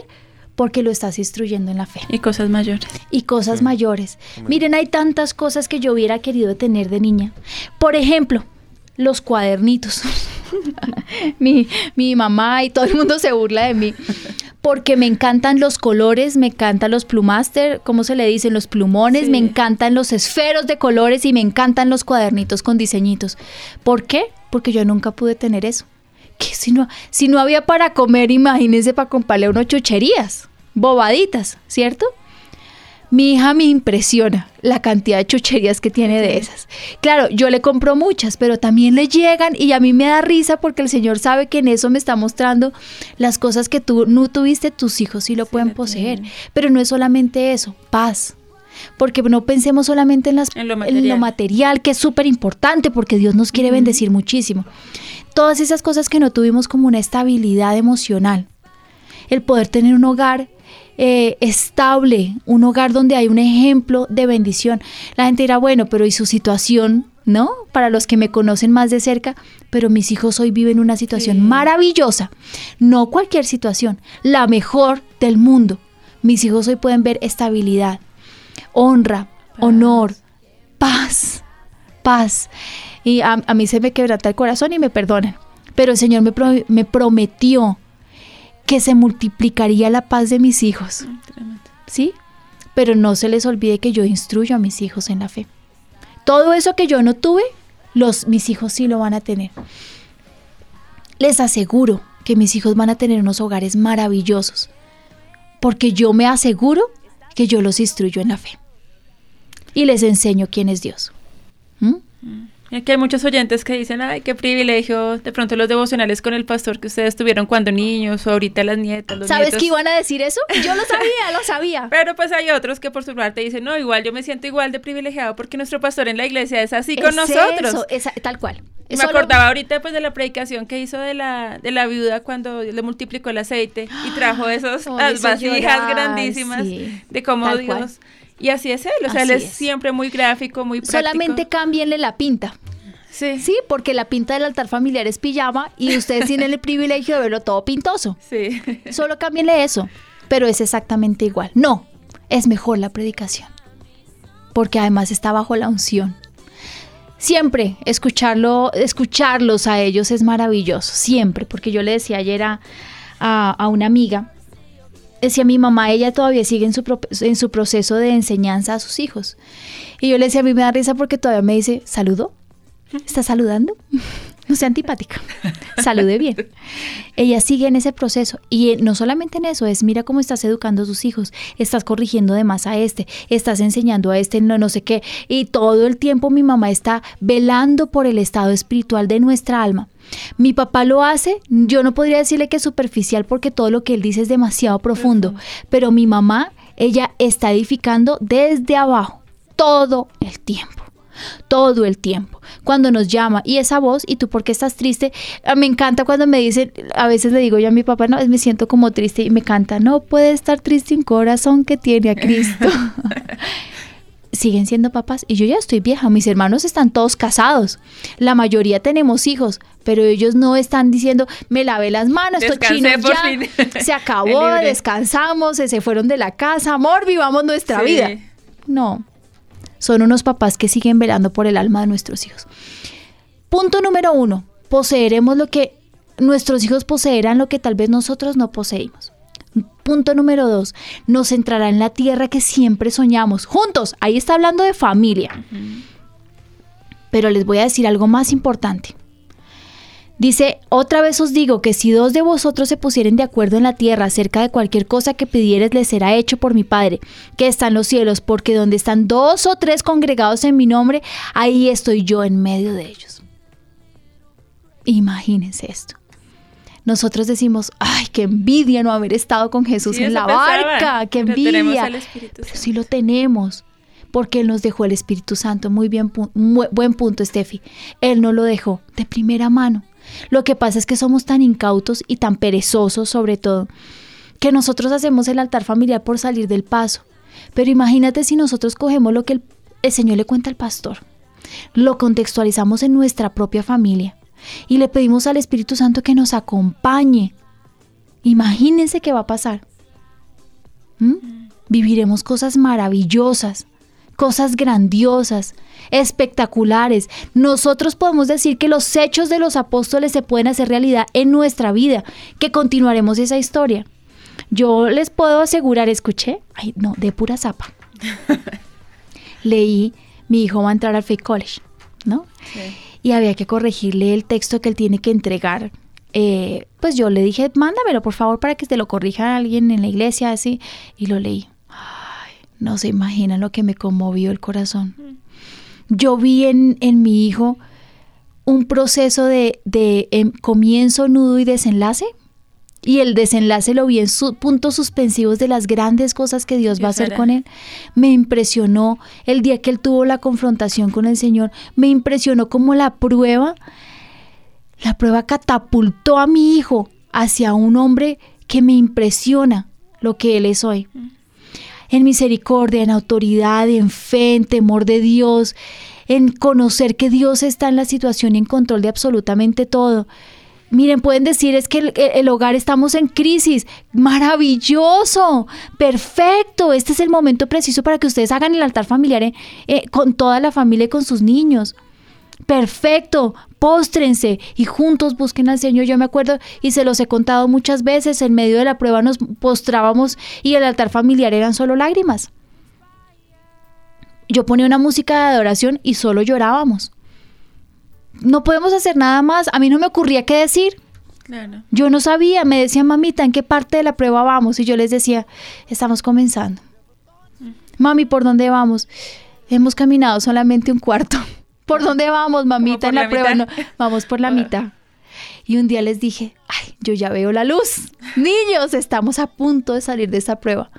porque lo estás instruyendo en la fe. Y cosas mayores. y cosas Sí. mayores. Amén. Miren, hay tantas cosas que yo hubiera querido tener de niña. Por ejemplo, los cuadernitos. mi, mi mamá y todo el mundo se burla de mí. Porque me encantan los colores, me encantan los plumaster, ¿cómo se le dicen? Los plumones, Sí. me encantan los esferos de colores y me encantan los cuadernitos con diseñitos. ¿Por qué? Porque yo nunca pude tener eso. Que si no, si no había para comer, imagínense para comprarle unas chucherías, bobaditas, ¿cierto? Mi hija me impresiona la cantidad de chucherías que tiene de esas. Claro, yo le compro muchas, pero también le llegan y a mí me da risa porque el Señor sabe que en eso me está mostrando las cosas que tú no tuviste, tus hijos sí lo pueden poseer. tienen. Pero no es solamente eso, paz. Porque no pensemos solamente en, las, En lo en material, que es súper importante porque Dios nos quiere bendecir muchísimo. Todas esas cosas que no tuvimos como una estabilidad emocional. El poder tener un hogar eh, estable, un hogar donde hay un ejemplo de bendición. La gente dirá, bueno, pero ¿y su situación? ¿No? Para los que me conocen más de cerca, pero mis hijos hoy viven una situación Sí. maravillosa. No cualquier situación, la mejor del mundo. Mis hijos hoy pueden ver estabilidad, honra, honor, paz, paz. Y a, a mí se me quebranta el corazón y me perdonan. Pero el Señor me, pro- me prometió que se multiplicaría la paz de mis hijos. ¿Sí? Pero no se les olvide que yo instruyo a mis hijos en la fe. Todo eso que yo no tuve, los, mis hijos sí lo van a tener. Les aseguro que mis hijos van a tener unos hogares maravillosos. Porque yo me aseguro que yo los instruyo en la fe. Y les enseño quién es Dios. ¿Mm? Aquí hay muchos oyentes que dicen, ay, qué privilegio, de pronto los devocionales con el pastor que ustedes tuvieron cuando niños, o ahorita las nietas, los ¿Sabes nietos. que iban a decir eso? Yo lo sabía, lo sabía. Pero pues hay otros que por su parte dicen, no, igual yo me siento igual de privilegiado porque nuestro pastor en la iglesia es así con nosotros. eso, esa- tal cual. Y me acordaba ahorita pues de la predicación que hizo de la, de la viuda cuando le multiplicó el aceite y trajo hizo vasijas llorar, grandísimas sí, de cómo Dios cual. Y así es él, o sea, él es, es. siempre muy gráfico, muy práctico. Solamente cámbienle la pinta. sí, Sí, porque la pinta del altar familiar es pijama y ustedes tienen el privilegio de verlo todo pintoso. sí. Solo cámbienle eso. Pero es exactamente igual. No, es mejor la predicación. Porque además está bajo la unción. Siempre escucharlo, escucharlos a ellos es maravilloso. Siempre. Porque yo le decía ayer a, a- a una amiga, decía mi mamá, ella todavía sigue en su, pro- en su proceso de enseñanza a sus hijos. Y yo le decía, a mí me da risa porque todavía me dice, ¿saludó? ¿Está saludando? No sea antipática, salude bien. Ella sigue en ese proceso y eh, no solamente en eso, es mira cómo estás educando a sus hijos, estás corrigiendo de más a este, estás enseñando a este no, no sé qué, y todo el tiempo mi mamá está velando por el estado espiritual de nuestra alma. Mi papá lo hace, yo no podría decirle que es superficial porque todo lo que él dice es demasiado profundo, pero mi mamá, ella está edificando desde abajo todo el tiempo todo el tiempo. Cuando nos llama y esa voz, ¿y tú por qué estás triste? Ah, me encanta cuando me dicen, a veces le digo yo a mi papá, no, me siento como triste y me canta, no puede estar triste un corazón que tiene a Cristo. siguen siendo papás y yo ya estoy vieja, mis hermanos están todos casados, la mayoría tenemos hijos, pero ellos no están diciendo, me lavé las manos, estos chinos ya, se acabó, descansamos, se fueron de la casa, amor, vivamos nuestra vida. No, son unos papás que siguen velando por el alma de nuestros hijos. Punto número uno, poseeremos lo que nuestros hijos poseerán, lo que tal vez nosotros no poseímos. Punto número dos, nos entrará en la tierra que siempre soñamos, juntos. Ahí está hablando de familia. Pero les voy a decir algo más importante. Dice, otra vez os digo que si dos de vosotros se pusieren de acuerdo en la tierra acerca de cualquier cosa que pidieres, les será hecho por mi Padre, que está en los cielos, porque donde están dos o tres congregados en mi nombre, ahí estoy yo en medio de ellos. Imagínense esto. Nosotros decimos, ay, qué envidia no haber estado con Jesús en la barca, qué envidia. Pero sí lo tenemos porque Él nos dejó el Espíritu Santo. Muy bien, buen punto, Steffi. Él no lo dejó de primera mano. Lo que pasa es que somos tan incautos y tan perezosos sobre todo, que nosotros hacemos el altar familiar por salir del paso. Pero imagínate si nosotros cogemos lo que el, Señor le cuenta al pastor, lo contextualizamos en nuestra propia familia y le pedimos al Espíritu Santo que nos acompañe. Imagínense qué va a pasar. ¿Mm? Viviremos cosas maravillosas cosas grandiosas, espectaculares. Nosotros podemos decir que los hechos de los apóstoles se pueden hacer realidad en nuestra vida, que continuaremos esa historia. Yo les puedo asegurar, escuché, ay, no, de pura zapa. Leí, mi hijo va a entrar al Fake College, ¿no? Y había que corregirle el texto que él tiene que entregar. Eh, pues yo le dije, mándamelo por favor para que te lo corrija alguien en la iglesia, así. Y lo leí. No se imaginan lo que me conmovió el corazón. Yo vi en, mi hijo un proceso de, em, comienzo, nudo y desenlace. Y el desenlace lo vi en puntos suspensivos de las grandes cosas que Dios va a hacer con él. Me impresionó el día que él tuvo la confrontación con el Señor. Me impresionó como la prueba, la prueba catapultó a mi hijo hacia un hombre que me impresiona lo que él es hoy en misericordia, en autoridad, en fe, en temor de Dios, en conocer que Dios está en la situación y en control de absolutamente todo. Miren, pueden decir es que el, hogar estamos en crisis. Maravilloso, perfecto. Este es el momento preciso para que ustedes hagan el altar familiar eh, eh, con toda la familia y con sus niños. Perfecto, póstrense y juntos busquen al Señor. Yo me acuerdo y se los he contado muchas veces, en medio de la prueba nos postrábamos y el altar familiar eran solo lágrimas. Yo ponía una música de adoración y solo llorábamos. No podemos hacer nada más. A mí no me ocurría qué decir. Yo no sabía, me decía mamita, ¿en qué parte de la prueba vamos? Y yo les decía, estamos comenzando. Mm. Mami, ¿por dónde vamos? Hemos caminado solamente un cuarto. ¿Por dónde vamos, mamita, en la, prueba? No, vamos por la ah. mitad. Y un día les dije, ay, yo ya veo la luz. Niños, estamos a punto de salir de esa prueba.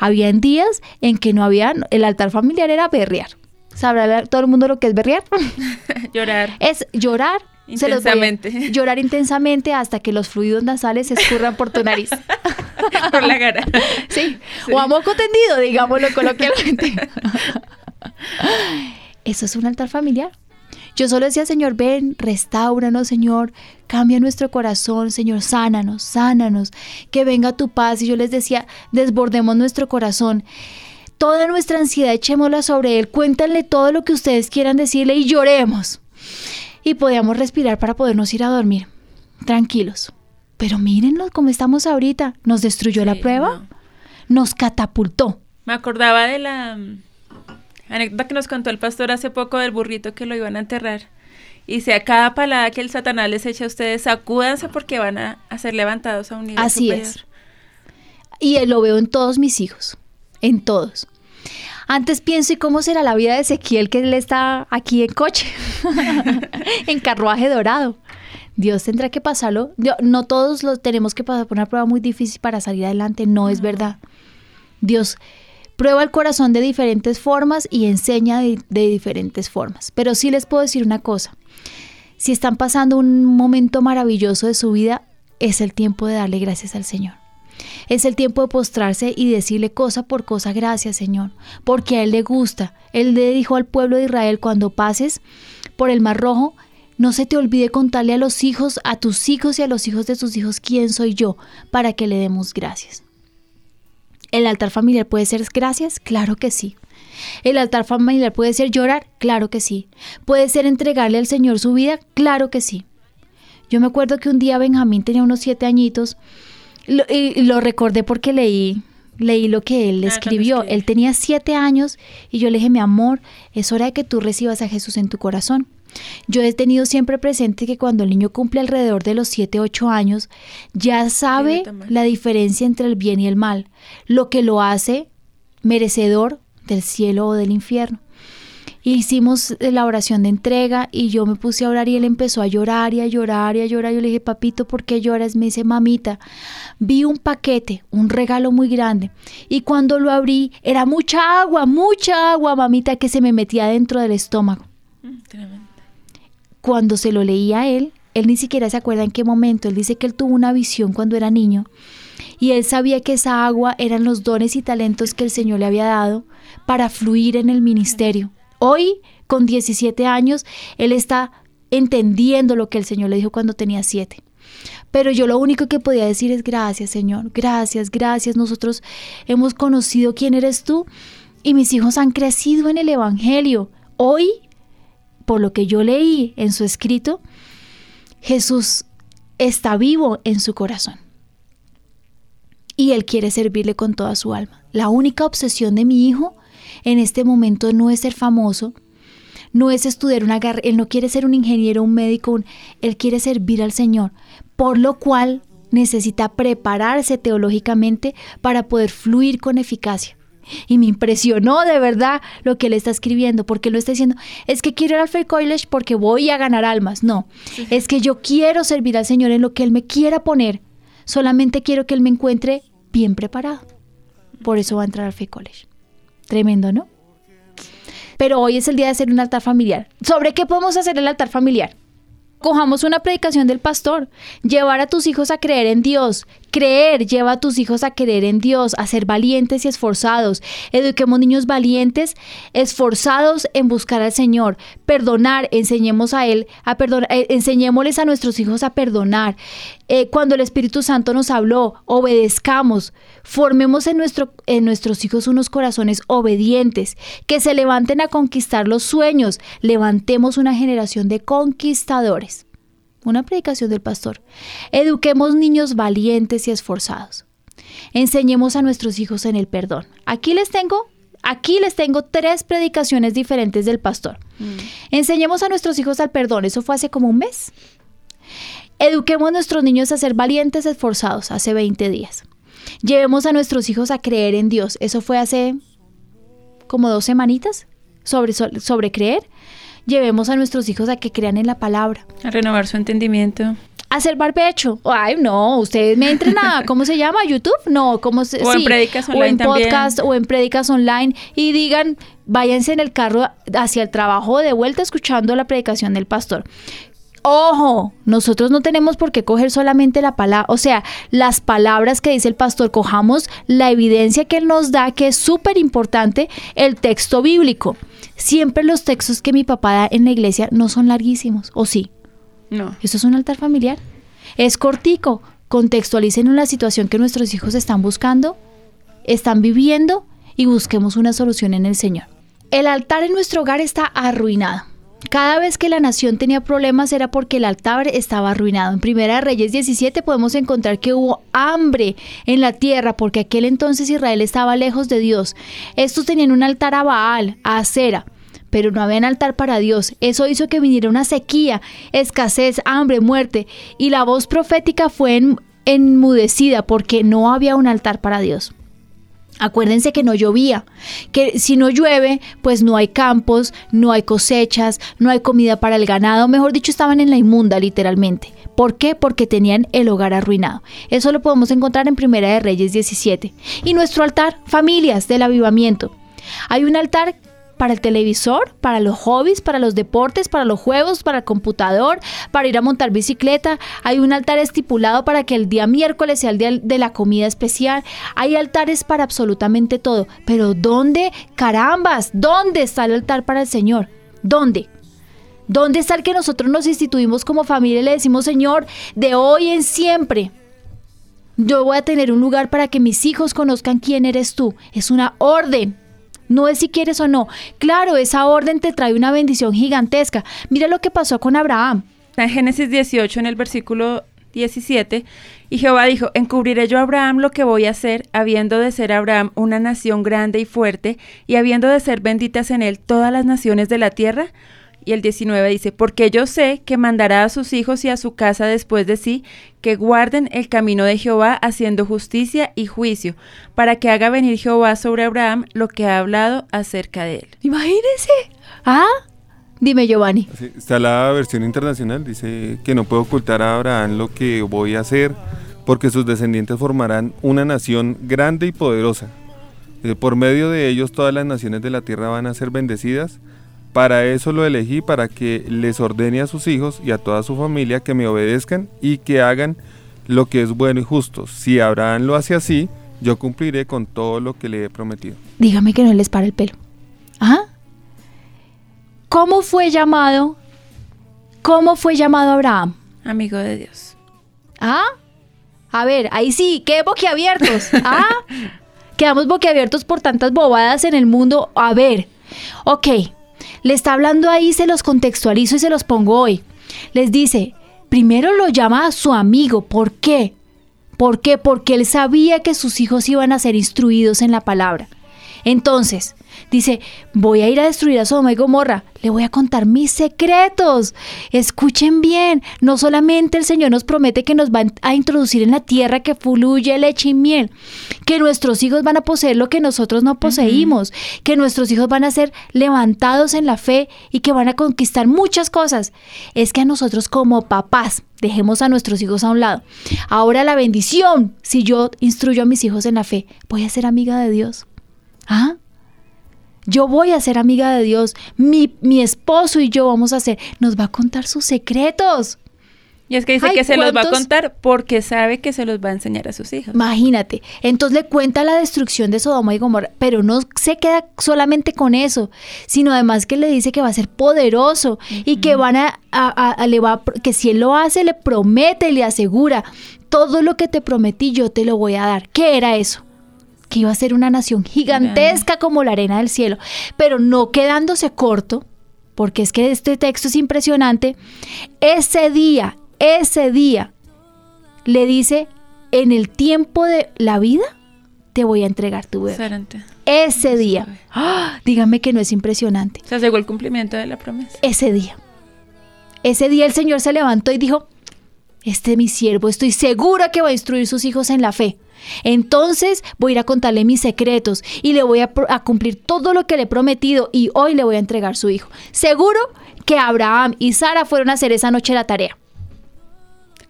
Habían días en que no había, el altar familiar era berrear. ¿Sabrá todo el mundo lo que es berrear? llorar. Es llorar. Intensamente. llorar intensamente hasta que los fluidos nasales se escurran por tu nariz. por la cara. Sí. sí. O a moco tendido, digámoslo coloquialmente. Eso es un altar familiar. Yo solo decía, Señor, ven, restauranos, Señor, cambia nuestro corazón, Señor, sánanos, sánanos, que venga tu paz. Y yo les decía, desbordemos nuestro corazón. Toda nuestra ansiedad echémosla sobre Él, cuéntanle todo lo que ustedes quieran decirle y lloremos. Y podíamos respirar para podernos ir a dormir, tranquilos. Pero mírenlo cómo estamos ahorita. Nos destruyó la prueba, nos catapultó. Me acordaba de la anécdota que nos contó el pastor hace poco del burrito que lo iban a enterrar Y sea cada palada que el Satanás les eche a ustedes, sacúdanse porque van a, a ser levantados a un nivel Así superior. es. Y eh, lo veo en todos mis hijos, en todos. Antes pienso, ¿y cómo será la vida de Ezequiel que él está aquí en coche? en carruaje dorado. Dios tendrá que pasarlo. Yo- No todos lo tenemos que pasar por una prueba muy difícil para salir adelante, no es verdad. Dios prueba el corazón de diferentes formas y enseña de, diferentes formas. Pero sí les puedo decir una cosa. Si están pasando un momento maravilloso de su vida, es el tiempo de darle gracias al Señor. Es el tiempo de postrarse y decirle cosa por cosa gracias, Señor, porque a Él le gusta. Él le dijo al pueblo de Israel, cuando pases por el Mar Rojo, no se te olvide contarle a los hijos, a tus hijos y a los hijos de tus hijos quién soy yo, para que le demos gracias. ¿El altar familiar puede ser gracias? Claro que sí. ¿El altar familiar puede ser llorar? Claro que sí. ¿Puede ser entregarle al Señor su vida? Claro que sí. Yo me acuerdo que un día Benjamín tenía unos siete añitos lo- y lo recordé porque leí, leí lo que él Ah, escribió. Él tenía siete años y yo le dije, mi amor, es hora de que tú recibas a Jesús en tu corazón. Yo he tenido siempre presente que cuando el niño cumple alrededor de los 7, 8 años, ya sabe la diferencia entre el bien y el mal, lo que lo hace merecedor del cielo o del infierno. Hicimos la oración de entrega y yo me puse a orar y él empezó a llorar y a llorar y a llorar. Yo le dije, papito, ¿por qué lloras? Me dice, mamita, vi un paquete, un regalo muy grande. Y cuando lo abrí, era mucha agua, mucha agua, mamita, que se me metía dentro del estómago Mm, tremendo. Cuando se lo leía a él, él ni siquiera se acuerda en qué momento. Él dice que él tuvo una visión cuando era niño y él sabía que esa agua eran los dones y talentos que el Señor le había dado para fluir en el ministerio. Hoy, con 17 años, él está entendiendo lo que el Señor le dijo cuando tenía 7. Pero yo lo único que podía decir es gracias, Señor, gracias, gracias. Nosotros hemos conocido quién eres tú y mis hijos han crecido en el Evangelio. Hoy por lo que yo leí en su escrito, Jesús está vivo en su corazón. Y Él quiere servirle con toda su alma. La única obsesión de mi hijo en este momento no es ser famoso, no es estudiar una carrera, él no quiere ser un ingeniero, un médico, él quiere servir al Señor, por lo cual necesita prepararse teológicamente para poder fluir con eficacia. Y me impresionó de verdad lo que él está escribiendo, porque él no está diciendo, es que quiero ir al Fair College porque voy a ganar almas. No, es que yo quiero servir al Señor en lo que él me quiera poner. Solamente quiero que él me encuentre bien preparado. Por eso va a entrar al Fair College. Tremendo, ¿no? Pero hoy es el día de hacer un altar familiar. ¿Sobre qué podemos hacer el altar familiar? Cojamos una predicación del pastor, llevar a tus hijos a creer en Dios. Creer lleva a tus hijos a creer en Dios, a ser valientes y esforzados. Eduquemos niños valientes, esforzados en buscar al Señor. Perdonar, enseñemos a Él a perdonar, eh, enseñémosles a nuestros hijos a perdonar. Eh, cuando el Espíritu Santo nos habló, obedezcamos. Formemos en, nuestro, en nuestros hijos unos corazones obedientes, que se levanten a conquistar los sueños. Levantemos una generación de conquistadores. Una predicación del pastor. Eduquemos niños valientes y esforzados. Enseñemos a nuestros hijos en el perdón. Aquí les tengo, aquí les tengo tres predicaciones diferentes del pastor. Enseñemos a nuestros hijos al perdón. Eso fue hace como un mes. Eduquemos a nuestros niños a ser valientes, esforzados, hace 20 días. Llevemos a nuestros hijos a creer en Dios. Eso fue hace como dos semanitas sobre, sobre creer. Llevemos a nuestros hijos a que crean en la palabra. A renovar su entendimiento. Hacer barbecho. Ay, no, ustedes me entren a, ¿cómo se llama? ¿YouTube? No, ¿cómo se O en O en también. podcast, o en prédicas online. Y digan, váyanse en el carro hacia el trabajo de vuelta escuchando la predicación del pastor. Ojo, nosotros no tenemos por qué coger solamente la palabra, o sea, las palabras que dice el pastor, cojamos la evidencia que él nos da, que es súper importante, el texto bíblico. Siempre los textos que mi papá da en la iglesia no son larguísimos, ¿o sí? No. Eso es un altar familiar. Es cortico. Contextualicen la situación que nuestros hijos están buscando, están viviendo y busquemos una solución en el Señor. El altar en nuestro hogar está arruinado. Cada vez que la nación tenía problemas era porque el altar estaba arruinado. En Primera de Reyes 17 podemos encontrar que hubo hambre en la tierra porque aquel entonces Israel estaba lejos de Dios. Estos tenían un altar a Baal, a Acera, pero no había un altar para Dios. Eso hizo que viniera una sequía, escasez, hambre, muerte, y la voz profética fue en- enmudecida porque no había un altar para Dios. Acuérdense que no llovía, que si no llueve, pues no hay campos, no hay cosechas, no hay comida para el ganado, mejor dicho, estaban en la inmunda literalmente. ¿Por qué? Porque tenían el hogar arruinado. Eso lo podemos encontrar en Primera de Reyes 17. Y nuestro altar, familias del avivamiento. Hay un altar para el televisor, para los hobbies, para los deportes, para los juegos, para el computador, para ir a montar bicicleta. Hay un altar estipulado para que el día miércoles sea el día de la comida especial. Hay altares para absolutamente todo. Pero ¿dónde, carambas? ¿Dónde está el altar para el Señor? ¿Dónde? ¿Dónde está el que nosotros nos instituimos como familia y le decimos, Señor, de hoy en siempre? Yo voy a tener un lugar para que mis hijos conozcan quién eres tú. Es una orden. No es si quieres o no. Claro, esa orden te trae una bendición gigantesca. Mira lo que pasó con Abraham. En Génesis 18, en el versículo 17, y Jehová dijo, encubriré yo a Abraham lo que voy a hacer, habiendo de ser Abraham una nación grande y fuerte, y habiendo de ser benditas en él todas las naciones de la tierra. Y el 19 dice, porque yo sé que mandará a sus hijos y a su casa después de sí, que guarden el camino de Jehová haciendo justicia y juicio, para que haga venir Jehová sobre Abraham lo que ha hablado acerca de él. Imagínese. ¿Ah? Dime, Giovanni. Sí, está la versión internacional, dice que no puedo ocultar a Abraham lo que voy a hacer, porque sus descendientes formarán una nación grande y poderosa. Eh, Por medio de ellos todas las naciones de la tierra van a ser bendecidas. Para eso lo elegí, para que les ordene a sus hijos y a toda su familia que me obedezcan y que hagan lo que es bueno y justo. Si Abraham lo hace así, yo cumpliré con todo lo que le he prometido. Dígame que no les para el pelo. ¿Ah? ¿Cómo fue llamado? ¿Cómo fue llamado Abraham? Amigo de Dios. ¿Ah? A ver, ahí sí, qué boquiabiertos. ¿Ah? Quedamos boquiabiertos por tantas bobadas en el mundo. A ver, ok, le está hablando ahí, se los contextualizo y se los pongo hoy. Les dice, primero lo llama a su amigo. ¿Por qué? ¿Por qué? Porque él sabía que sus hijos iban a ser instruidos en la palabra. Entonces, dice, voy a ir a destruir a Sodoma y Gomorra, le voy a contar mis secretos. Escuchen bien, no solamente el Señor nos promete que nos va a introducir en la tierra que fluye leche y miel, que nuestros hijos van a poseer lo que nosotros no poseímos, que nuestros hijos van a ser levantados en la fe y que van a conquistar muchas cosas. Es que a nosotros como papás, dejemos a nuestros hijos a un lado. Ahora la bendición, si yo instruyo a mis hijos en la fe, voy a ser amiga de Dios. ¿Ah? Yo voy a ser amiga de Dios. Mi, mi esposo y yo vamos a ser. Nos va a contar sus secretos. Y es que dice Ay, que se los va a contar porque sabe que se los va a enseñar a sus hijos. Imagínate. Entonces le cuenta la destrucción de Sodoma y Gomorra, pero no se queda solamente con eso, sino además que le dice que va a ser poderoso y que van a, a- a- a- le va a- que si él lo hace le promete, le asegura todo lo que te prometí yo te lo voy a dar. ¿Qué era eso? Que iba a ser una nación gigantesca como la arena del cielo, pero no quedándose corto, porque es que este texto es impresionante. Ese día, ese día le dice, en el tiempo de la vida, te voy a entregar tu bebé. Sarante. Ese día. ¡Ah! Dígame que no es impresionante. Se llegó el cumplimiento de la promesa. Ese día. Ese día el Señor se levantó y dijo, este es mi siervo, estoy segura que va a instruir sus hijos en la fe. Entonces voy a ir a contarle mis secretos y le voy a, cumplir todo lo que le he prometido y hoy le voy a entregar su hijo. Seguro que Abraham y Sara fueron a hacer esa noche la tarea.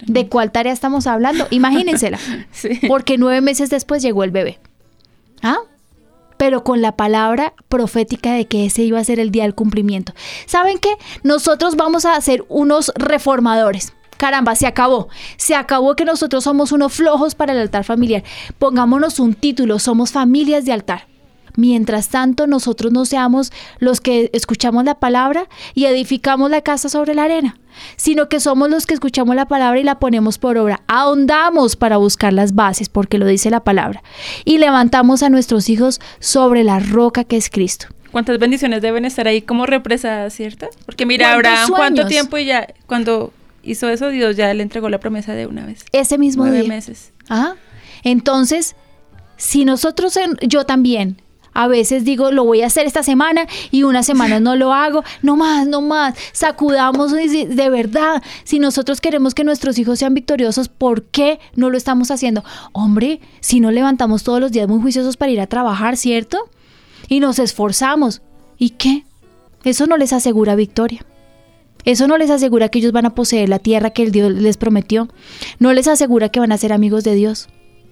¿De cuál tarea estamos hablando? Imagínensela. Sí. Porque nueve meses después llegó el bebé. ¿Ah? Pero con la palabra profética de que ese iba a ser el día del cumplimiento. ¿Saben qué? Nosotros vamos a ser unos reformadores. Caramba, se acabó. Se acabó que nosotros somos unos flojos para el altar familiar. Pongámonos un título, somos familias de altar. Mientras tanto, nosotros no seamos los que escuchamos la palabra y edificamos la casa sobre la arena, sino que somos los que escuchamos la palabra y la ponemos por obra. Ahondamos para buscar las bases, porque lo dice la palabra, y levantamos a nuestros hijos sobre la roca que es Cristo. ¿Cuántas bendiciones deben estar ahí como represadas, cierto? Porque mira, ¿Cuántos Abraham, ¿cuánto tiempo y ya cuando hizo eso, Dios ya le entregó la promesa de una vez? Ese mismo Nueve día. meses. ¿Ah? Entonces, si nosotros, en- yo también, A veces digo, lo voy a hacer esta semana y una semana no lo hago. No más, no más. Sacudamos de de verdad. Si nosotros queremos que nuestros hijos sean victoriosos, ¿por qué no lo estamos haciendo? Hombre, si no levantamos todos los días muy juiciosos para ir a trabajar, ¿cierto? Y nos esforzamos. ¿Y qué? Eso no les asegura victoria. Eso no les asegura que ellos van a poseer la tierra que el Dios les prometió. No les asegura que van a ser amigos de Dios.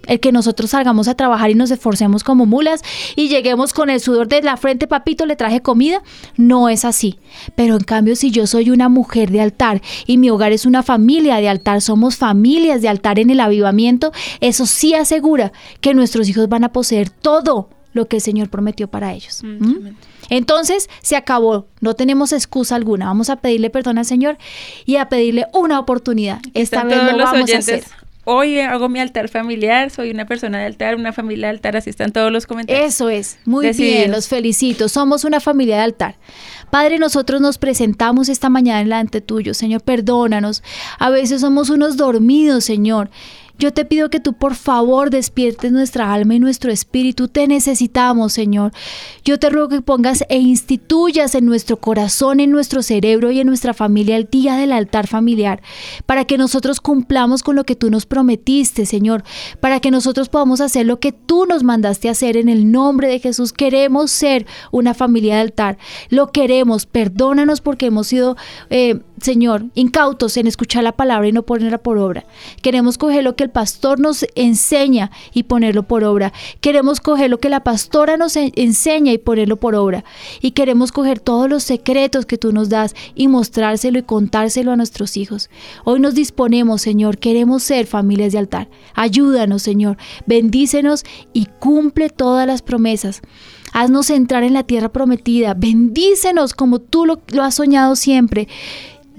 El que nosotros salgamos a trabajar y nos esforcemos como mulas y lleguemos con el sudor de la frente, papito, le traje comida, no es así. Pero en cambio, si yo soy una mujer de altar y mi hogar es una familia de altar, somos familias de altar en el avivamiento, eso sí asegura que nuestros hijos van a poseer todo lo que el Señor prometió para ellos. ¿Mm? Entonces se acabó, no tenemos excusa alguna. Vamos a pedirle perdón al Señor y a pedirle una oportunidad. Esta vez lo vamos a hacer. Hoy hago mi altar familiar, soy una persona de altar, una familia de altar, así están todos los comentarios. Eso es, muy bien, los felicito. Somos una familia de altar. Padre, nosotros nos presentamos esta mañana delante tuyo, Señor, perdónanos. A veces somos unos dormidos, Señor. Yo te pido que tú por favor despiertes nuestra alma y nuestro espíritu. Te necesitamos, Señor. Yo te ruego que pongas e instituyas en nuestro corazón, en nuestro cerebro y en nuestra familia el día del altar familiar, para que nosotros cumplamos con lo que tú nos prometiste, Señor, para que nosotros podamos hacer lo que tú nos mandaste hacer en el nombre de Jesús. Queremos ser una familia de altar. Lo queremos. Perdónanos porque hemos sido... Eh, Señor, incautos en escuchar la palabra y no ponerla por obra. Queremos coger lo que el pastor nos enseña y ponerlo por obra. Queremos coger lo que la pastora nos enseña y ponerlo por obra. Y queremos coger todos los secretos que tú nos das y mostrárselo y contárselo a nuestros hijos. Hoy nos disponemos, Señor, queremos ser familias de altar. Ayúdanos, Señor. Bendícenos y cumple todas las promesas. Haznos entrar en la tierra prometida. Bendícenos como tú lo, lo has soñado siempre.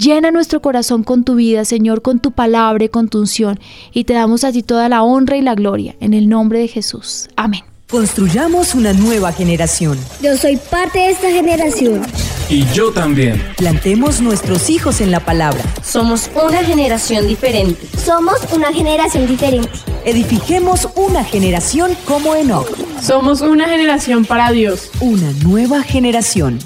Llena nuestro corazón con tu vida, Señor, con tu palabra y con tu unción. Y te damos a ti toda la honra y la gloria. En el nombre de Jesús. Amén. Construyamos una nueva generación. Yo soy parte de esta generación. Y yo también. Plantemos nuestros hijos en la palabra. Somos una generación diferente. Somos una generación diferente. Edifiquemos una generación como Enoch. Somos una generación para Dios. Una nueva generación.